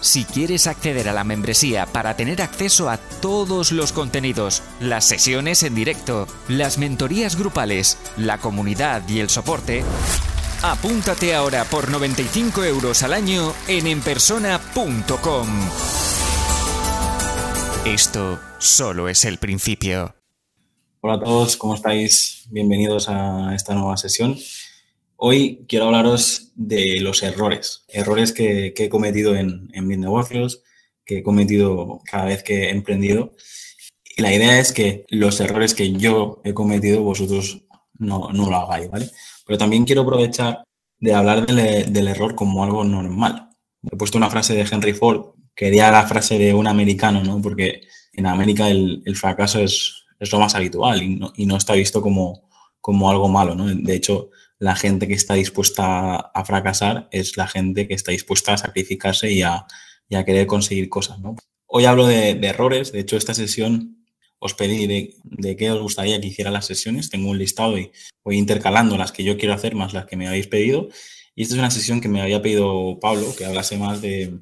Si quieres acceder a la membresía para tener acceso a todos los contenidos, las sesiones en directo, las mentorías grupales, la comunidad y el soporte, apúntate ahora por 95 euros al año en enpersona.com. Esto solo es el principio. Hola a todos, ¿cómo estáis? Bienvenidos a esta nueva sesión. Hoy quiero hablaros de los errores, errores que, he cometido en, mis negocios, que he cometido cada vez que he emprendido. Y la idea es que los errores que yo he cometido vosotros no, lo hagáis, ¿vale? Pero también quiero aprovechar de hablar del, error como algo normal. He puesto una frase de Henry Ford, quería la frase de un americano, ¿no? Porque en América el fracaso es, es lo más habitual y no, está visto como, como algo malo, ¿no? De hecho, la gente que está dispuesta a fracasar es la gente que está dispuesta a sacrificarse y a, querer conseguir cosas, ¿no? Hoy hablo de, errores, de hecho esta sesión os pedí de, qué os gustaría que hiciera las sesiones, tengo un listado y voy intercalando las que yo quiero hacer más las que me habéis pedido y esta es una sesión que me había pedido Pablo, que hablase más de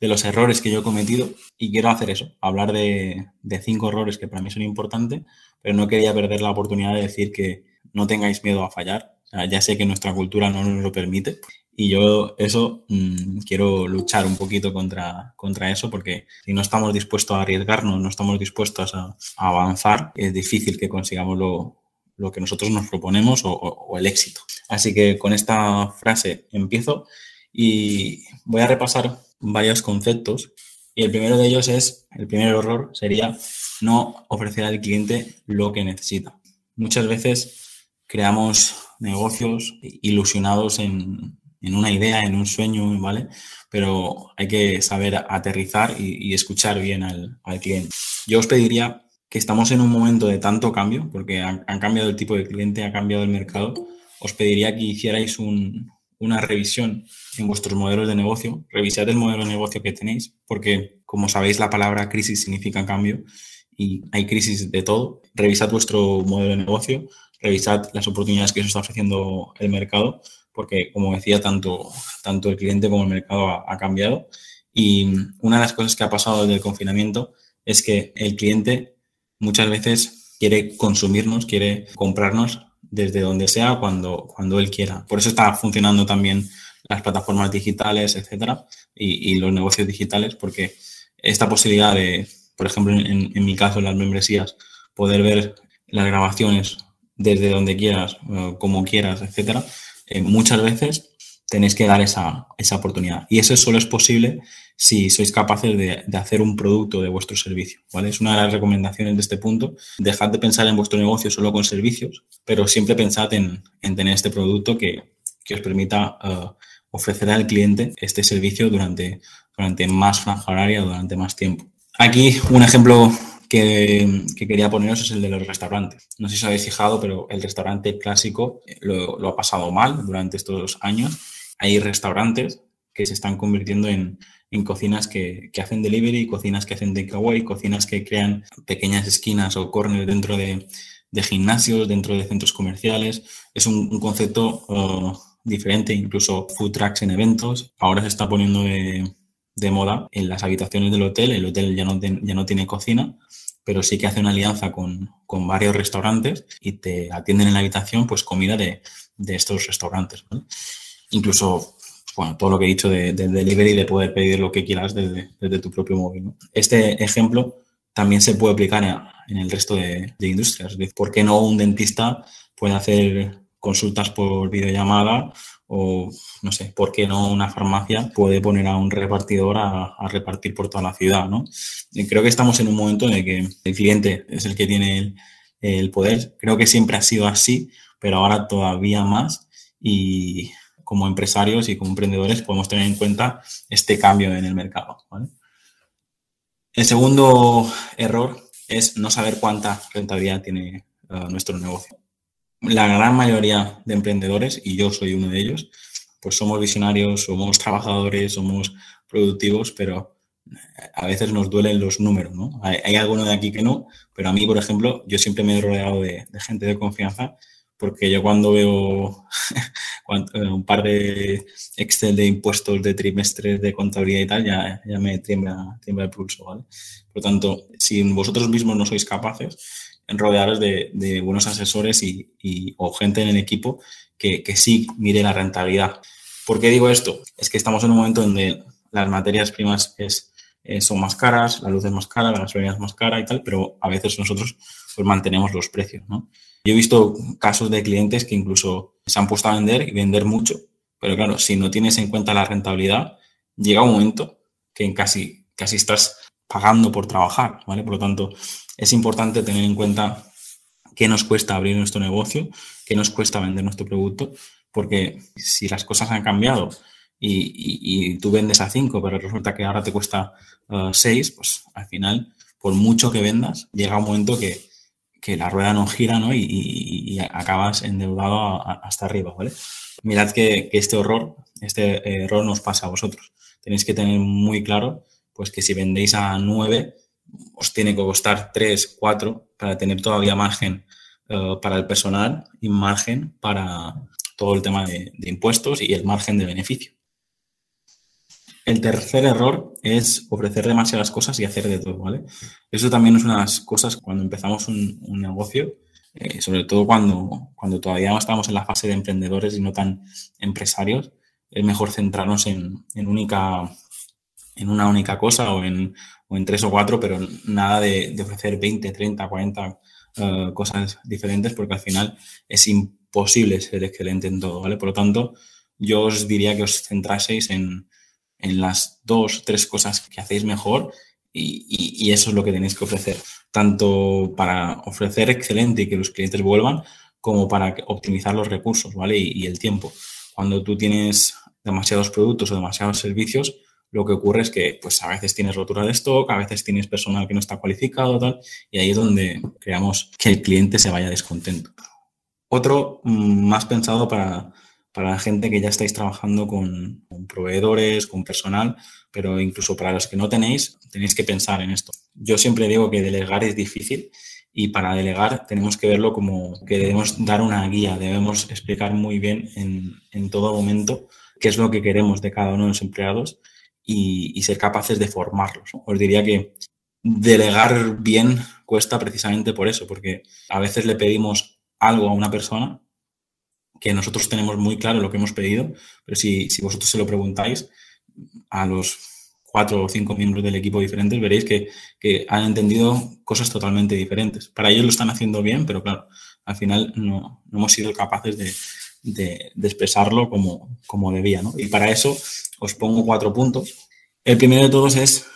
los errores que yo he cometido y quiero hacer eso, hablar de, cinco errores que para mí son importantes, pero no quería perder la oportunidad de decir que no tengáis miedo a fallar. Ya sé que nuestra cultura no nos lo permite y yo eso mm, quiero luchar un poquito contra, contra eso porque si no estamos dispuestos a arriesgarnos, no estamos dispuestos a, avanzar, es difícil que consigamos lo, que nosotros nos proponemos o el éxito. Así que con esta frase empiezo y voy a repasar varios conceptos y el primero de ellos es, el primer error sería no ofrecer al cliente lo que necesita. Muchas veces creamos negocios ilusionados en, una idea, en un sueño, ¿vale? Pero hay que saber aterrizar y, escuchar bien al, cliente. Yo os pediría que estamos en un momento de tanto cambio, porque han, han cambiado el tipo de cliente, ha cambiado el mercado, os pediría que hicierais un, una revisión en vuestros modelos de negocio, revisad el modelo de negocio que tenéis, porque como sabéis la palabra crisis significa cambio y hay crisis de todo. Revisad vuestro modelo de negocio, revisad las oportunidades que os está ofreciendo el mercado, porque como decía, tanto, tanto el cliente como el mercado ha, ha cambiado. Y una de las cosas que ha pasado desde el confinamiento es que el cliente muchas veces quiere consumirnos, quiere comprarnos desde donde sea, cuando, cuando él quiera. Por eso está funcionando también las plataformas digitales, etcétera, y, los negocios digitales, porque esta posibilidad de, por ejemplo, en, en, mi caso, las membresías, poder ver las grabaciones desde donde quieras, eh, como quieras, etcétera, eh, muchas veces tenéis que dar esa, esa, oportunidad. Y eso solo es posible si sois capaces de, hacer un producto de vuestro servicio. ¿vale? Es una de las recomendaciones de este punto. Dejad de pensar en vuestro negocio solo con servicios, pero siempre pensad en, en tener este producto que, que os permita uh, ofrecer al cliente este servicio durante, durante más franja horaria, durante más tiempo. Aquí un ejemplo que, que, quería poneros es el de los restaurantes. No sé si os habéis fijado, pero el restaurante clásico lo, lo ha pasado mal durante estos años hay restaurantes que se están convirtiendo en, en cocinas que, que, hacen delivery, cocinas que hacen takeaway, cocinas que crean pequeñas esquinas o corners dentro de, de gimnasios, dentro de centros comerciales. Es un, concepto uh, diferente, incluso food trucks en eventos. Ahora se está poniendo de, de, moda en las habitaciones del hotel. El hotel ya no, ya no tiene cocina, pero sí que hace una alianza con, con, varios restaurantes y te atienden en la habitación pues comida de, de estos restaurantes. incluso bueno, todo lo que he dicho de, de, delivery, de poder pedir lo que quieras desde, desde tu propio móvil. Este ejemplo también se puede aplicar en, el resto de, de industrias. ¿Por qué no un dentista puede hacer consultas por videollamada o, no sé, por qué no una farmacia puede poner a un repartidor a, repartir por toda la ciudad, ¿no? Creo que estamos en un momento en el que el cliente es el que tiene el, el poder. Creo que siempre ha sido así, pero ahora todavía más y como empresarios y como emprendedores podemos tener en cuenta este cambio en el mercado. El segundo error es no saber cuánta rentabilidad tiene eh, nuestro negocio. La gran mayoría de emprendedores, y yo soy uno de ellos, pues somos visionarios, somos trabajadores, somos productivos, pero a veces nos duelen los números. Hay, hay alguno de aquí que no, pero a mí, por ejemplo, yo siempre me he rodeado de, gente de confianza porque yo cuando veo un par de Excel de impuestos de trimestres de contabilidad y tal, ya, ya me tiembla, tiembla el pulso. Por lo tanto, si vosotros mismos no sois capaces, rodearos de, de buenos asesores y, o gente en el equipo que, que sí mire la rentabilidad. ¿Por qué digo esto? Es que estamos en un momento donde las materias primas es, eh, son más caras, la luz es más cara, la gasolina es más cara y tal, pero a veces nosotros pues mantenemos los precios. Yo he visto casos de clientes que incluso se han puesto a vender y vender mucho, pero claro, si no tienes en cuenta la rentabilidad, llega un momento que casi, casi estás pagando por trabajar, ¿vale? Por lo tanto, es importante tener en cuenta qué nos cuesta abrir nuestro negocio, qué nos cuesta vender nuestro producto, porque si las cosas han cambiado y, tú vendes a 5, pero resulta que ahora te cuesta 6, uh, pues al final, por mucho que vendas, llega un momento que, que la rueda no gira ¿no? Y, acabas endeudado hasta arriba, ¿vale? Mirad que, que, este horror, este error nos pasa a vosotros. Tenéis que tener muy claro pues que si vendéis a 9, os tiene que costar 3, 4 para tener todavía margen uh, para el personal y margen para todo el tema de, impuestos y el margen de beneficio. El tercer error es ofrecer demasiadas cosas y hacer de todo, ¿vale? Eso también es una de las cosas cuando empezamos un, negocio, eh, sobre todo cuando, cuando todavía no estamos en la fase de emprendedores y no tan empresarios, es mejor centrarnos en, en única, en una única cosa o en, o en tres o cuatro, pero nada de, ofrecer 20, 30, 40 uh, cosas diferentes porque al final es imposible ser excelente en todo, ¿vale? Por lo tanto, yo os diría que os centraseis en, en las dos, tres cosas que hacéis mejor y, y, eso es lo que tenéis que ofrecer, tanto para ofrecer excelente y que los clientes vuelvan, como para optimizar los recursos, ¿vale? Y el tiempo. Cuando tú tienes demasiados productos o demasiados servicios, lo que ocurre es que pues a veces tienes rotura de stock, a veces tienes personal que no está cualificado, tal, y ahí es donde creamos que el cliente se vaya descontento. Otro mm, más pensado para, para la gente que ya estáis trabajando con, con, proveedores, con personal, pero incluso para los que no tenéis, tenéis que pensar en esto. Yo siempre digo que delegar es difícil y para delegar tenemos que verlo como que debemos dar una guía, debemos explicar muy bien en, en todo momento qué es lo que queremos de cada uno de los empleados y, ser capaces de formarlos. Os diría que delegar bien cuesta precisamente por eso, porque a veces le pedimos algo a una persona que nosotros tenemos muy claro lo que hemos pedido, pero si, si vosotros se lo preguntáis a los cuatro o cinco miembros del equipo diferentes, veréis que, que, han entendido cosas totalmente diferentes. Para ellos lo están haciendo bien, pero claro, al final no, no hemos sido capaces de, de, de expresarlo como, como debía. ¿no? Y para eso os pongo cuatro puntos. El primero de todos es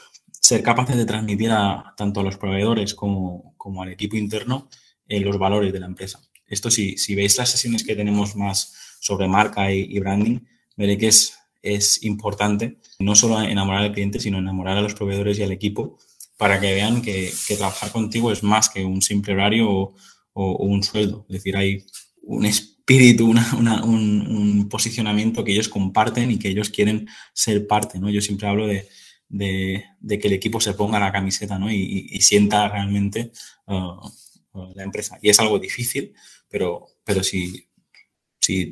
ser capaces de transmitir a tanto a los proveedores como, como al equipo interno eh, los valores de la empresa. Esto si, si veis las sesiones que tenemos más sobre marca y, branding, veréis que es, es importante no solo enamorar al cliente, sino enamorar a los proveedores y al equipo para que vean que, que trabajar contigo es más que un simple horario o un sueldo. Es decir, hay un espíritu, un, posicionamiento que ellos comparten y que ellos quieren ser parte. ¿no? Yo siempre hablo de, que el equipo se ponga la camiseta ¿no? y, sienta realmente uh, uh, la empresa. Y es algo difícil, pero, pero si,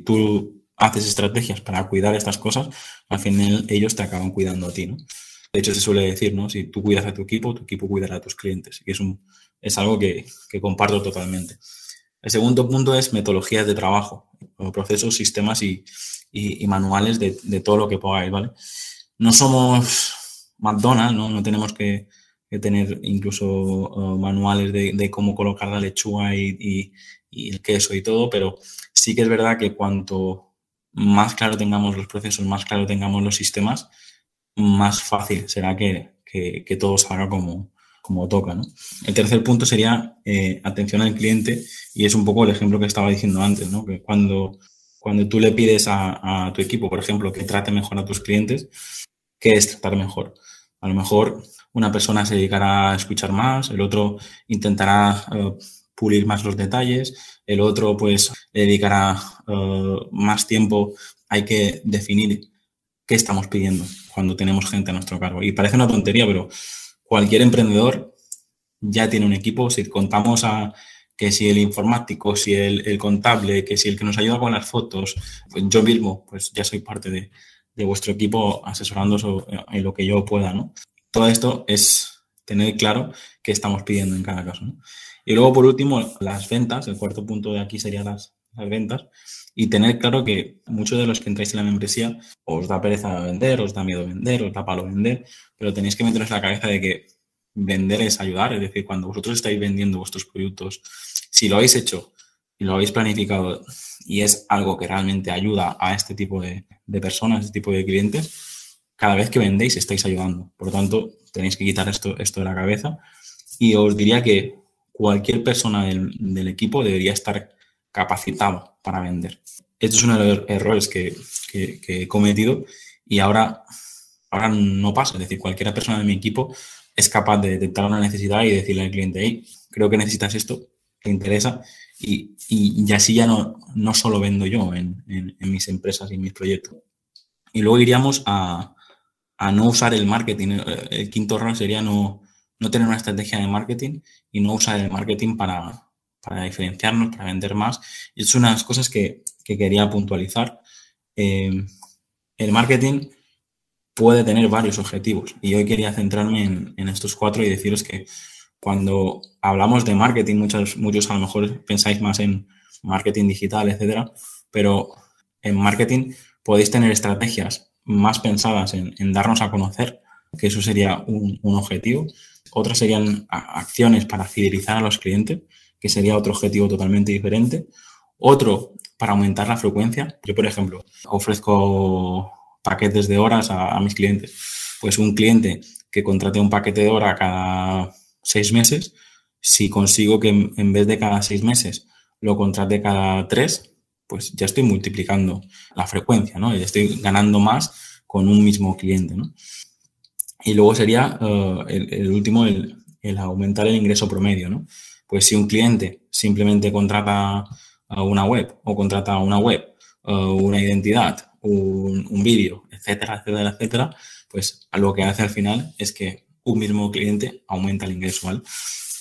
tú haces estrategias para cuidar estas cosas, al final ellos te acaban cuidando a ti, ¿no? De hecho, se suele decir, ¿no? Si tú cuidas a tu equipo, tu equipo cuidará a tus clientes. Y es, algo que comparto totalmente. El segundo punto es metodologías de trabajo, procesos, sistemas y, y, manuales de, de, todo lo que podáis, ¿vale? No somos McDonald's, ¿no? No tenemos que, que tener incluso uh, manuales de, de, cómo colocar la lechuga y, y, y el queso y todo, pero sí que es verdad que cuanto más claro tengamos los procesos, más claro tengamos los sistemas, más fácil será que, que, que todo salga como, como toca. ¿no? El tercer punto sería eh, atención al cliente y es un poco el ejemplo que estaba diciendo antes, ¿no? que cuando, cuando tú le pides a, a tu equipo, por ejemplo, que trate mejor a tus clientes, ¿qué es tratar mejor? A lo mejor una persona se dedicará a escuchar más, el otro intentará eh, pulir más los detalles, el otro pues le dedicará eh, más tiempo. Hay que definir qué estamos pidiendo cuando tenemos gente a nuestro cargo. Y parece una tontería, pero cualquier emprendedor ya tiene un equipo. Si contamos a que si el informático, si el, contable, que si el que nos ayuda con las fotos, pues yo mismo, pues ya soy parte de, vuestro equipo asesorando en lo que yo pueda, ¿no? Todo esto es tener claro qué estamos pidiendo en cada caso, Y luego, por último, las ventas. El cuarto punto de aquí sería las, las ventas. Y tener claro que muchos de los que entráis en la membresía os da pereza vender, os da miedo vender, os da palo vender, pero tenéis que meteros en la cabeza de que vender es ayudar. Es decir, cuando vosotros estáis vendiendo vuestros productos, si lo habéis hecho y lo habéis planificado y es algo que realmente ayuda a este tipo de, personas, este tipo de clientes, cada vez que vendéis estáis ayudando. Por lo tanto, tenéis que quitar esto, esto de la cabeza. Y os diría que cualquier persona del, equipo debería estar capacitado para vender. Esto es uno de los errores que, he cometido y ahora, ahora no pasa. Es decir, cualquier persona de mi equipo es capaz de detectar una necesidad y decirle al cliente, hey, creo que necesitas esto, te interesa, y, y, así ya no, no solo vendo yo en, en, mis empresas y en mis proyectos. Y luego iríamos a, a no usar el marketing. El quinto error sería no, no tener una estrategia de marketing y no usar el marketing para, para diferenciarnos, para vender más. Es una de las cosas que, que quería puntualizar. Eh, el marketing puede tener varios objetivos. Y hoy quería centrarme en, estos cuatro y deciros que cuando hablamos de marketing, muchos, muchos a lo mejor pensáis más en marketing digital, etcétera, pero en marketing podéis tener estrategias más pensadas en, darnos a conocer, que eso sería un, objetivo. Otras serían acciones para fidelizar a los clientes, que sería otro objetivo totalmente diferente. Otro, para aumentar la frecuencia. Yo, por ejemplo, ofrezco paquetes de horas a, mis clientes. Pues un cliente que contrate un paquete de hora cada seis meses, si consigo que en, vez de cada seis meses lo contrate cada tres, pues ya estoy multiplicando la frecuencia, ¿no? Ya estoy ganando más con un mismo cliente, ¿no? Y luego sería eh, el, último, el, aumentar el ingreso promedio, ¿no? Pues si un cliente simplemente contrata una web o contrata una web, eh, una identidad un, vídeo, etcétera, etcétera, etcétera, pues lo que hace al final es que un mismo cliente aumenta el ingreso, ¿vale?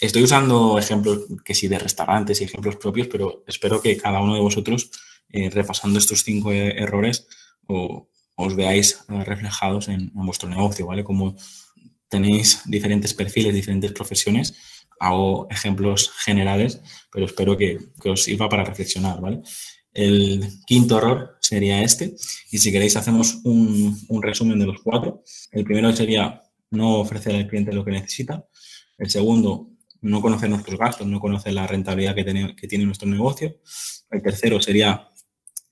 Estoy usando ejemplos que sí de restaurantes y ejemplos propios, pero espero que cada uno de vosotros, eh, repasando estos cinco e, errores, os veáis eh, reflejados en, vuestro negocio, ¿vale? Como tenéis diferentes perfiles, diferentes profesiones, hago ejemplos generales, pero espero que, que os sirva para reflexionar, ¿vale? El quinto error sería este. Y si queréis, hacemos un, resumen de los cuatro. El primero sería no ofrecer al cliente lo que necesita. El segundo, no conocer nuestros gastos, no conocer la rentabilidad que tiene, que tiene nuestro negocio. El tercero sería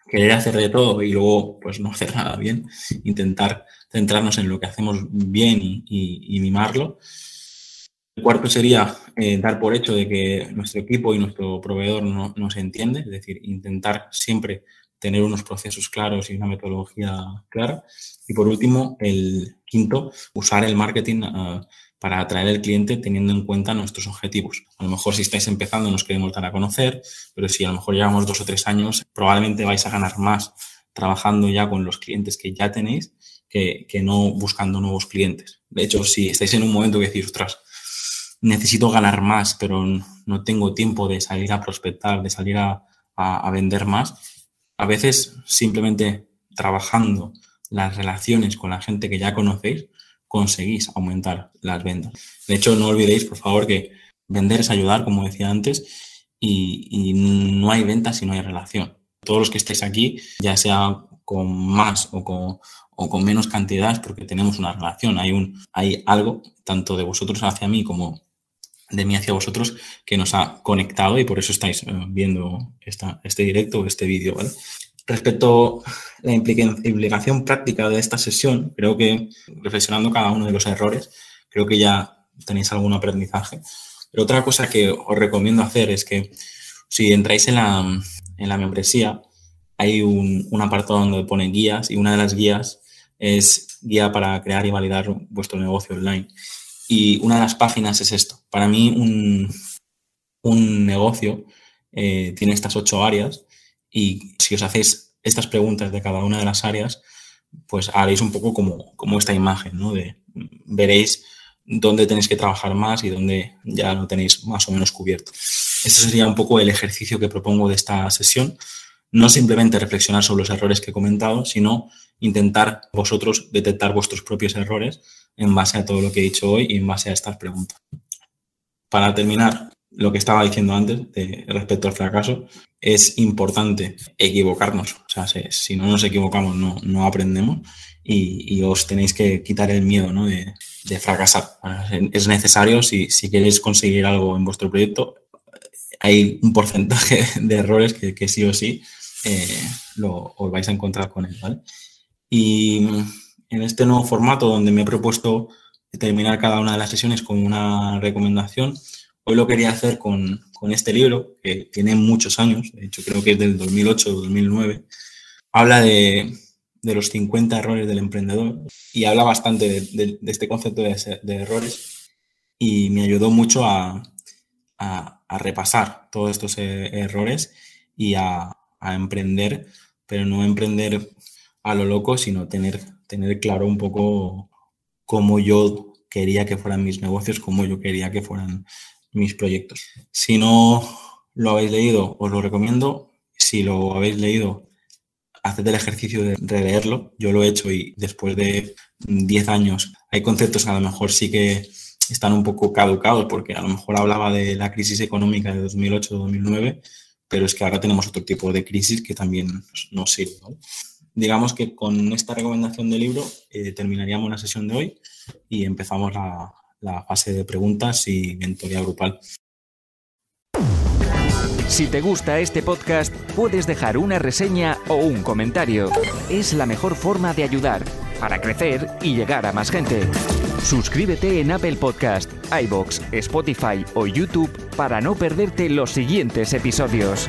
querer hacer de todo y luego pues no hacer nada bien, intentar centrarnos en lo que hacemos bien y mimarlo. Cuarto sería eh, dar por hecho de que nuestro equipo y nuestro proveedor no, se entiende, es decir, intentar siempre tener unos procesos claros y una metodología clara. Y por último, el quinto, usar el marketing ah, para atraer al cliente teniendo en cuenta nuestros objetivos. A lo mejor si estáis empezando nos queremos dar a conocer, pero si a lo mejor llevamos dos o tres años, probablemente vais a ganar más trabajando ya con los clientes que ya tenéis que, que no buscando nuevos clientes. De hecho, si estáis en un momento que decís, ostras, necesito ganar más, pero no tengo tiempo de salir a prospectar, de salir a, vender más. A veces simplemente trabajando las relaciones con la gente que ya conocéis, conseguís aumentar las ventas. De hecho, no olvidéis, por favor, que vender es ayudar, como decía antes, y, y no hay ventas si no hay relación. Todos los que estéis aquí, ya sea con más o con, o con menos cantidades, porque tenemos una relación, hay, un, hay algo, tanto de vosotros hacia mí como de mí hacia vosotros que nos ha conectado y por eso estáis eh, viendo esta, este directo o este vídeo, ¿vale? Respecto a la implicación práctica de esta sesión, creo que reflexionando cada uno de los errores, creo que ya tenéis algún aprendizaje. Pero otra cosa que os recomiendo hacer es que si entráis en la, en la membresía, hay un, un apartado donde pone guías y una de las guías es guía para crear y validar vuestro negocio online. Y una de las páginas es esto. Para mí un, negocio eh, tiene estas ocho áreas y si os hacéis estas preguntas de cada una de las áreas, pues haréis un poco como, como esta imagen, ¿no? De, veréis dónde tenéis que trabajar más y dónde ya lo tenéis más o menos cubierto. Este sería un poco el ejercicio que propongo de esta sesión. No simplemente reflexionar sobre los errores que he comentado, sino intentar vosotros detectar vuestros propios errores en base a todo lo que he dicho hoy y en base a estas preguntas. Para terminar, lo que estaba diciendo antes respecto al fracaso, es importante equivocarnos. O sea, si, no nos equivocamos, no, no aprendemos y, os tenéis que quitar el miedo de, fracasar. Es necesario, si, si queréis conseguir algo en vuestro proyecto, hay un porcentaje de errores que, sí o sí eh, lo, os vais a encontrar con él. Y en este nuevo formato donde me he propuesto terminar cada una de las sesiones con una recomendación, Hoy lo quería hacer con, este libro, que tiene muchos años, de hecho creo que es del 2008 o 2009. Habla de, los 50 errores del emprendedor y habla bastante de, este concepto de, errores y me ayudó mucho a, repasar todos estos eh, errores y a, emprender, pero no emprender a lo loco, sino tener, tener claro un poco cómo yo quería que fueran mis negocios, cómo yo quería que fueran mis proyectos. Si no lo habéis leído, os lo recomiendo. Si lo habéis leído, haced el ejercicio de releerlo. Yo lo he hecho y después de 10 años hay conceptos que a lo mejor sí que están un poco caducados porque a lo mejor hablaba de la crisis económica de 2008-2009, pero es que ahora tenemos otro tipo de crisis que también nos sirve. Digamos que con esta recomendación de libro eh, terminaríamos la sesión de hoy y empezamos la, la fase de preguntas y mentoría grupal. Si te gusta este podcast, puedes dejar una reseña o un comentario. Es la mejor forma de ayudar para crecer y llegar a más gente. Suscríbete en Apple Podcast, iBox, Spotify o YouTube para no perderte los siguientes episodios.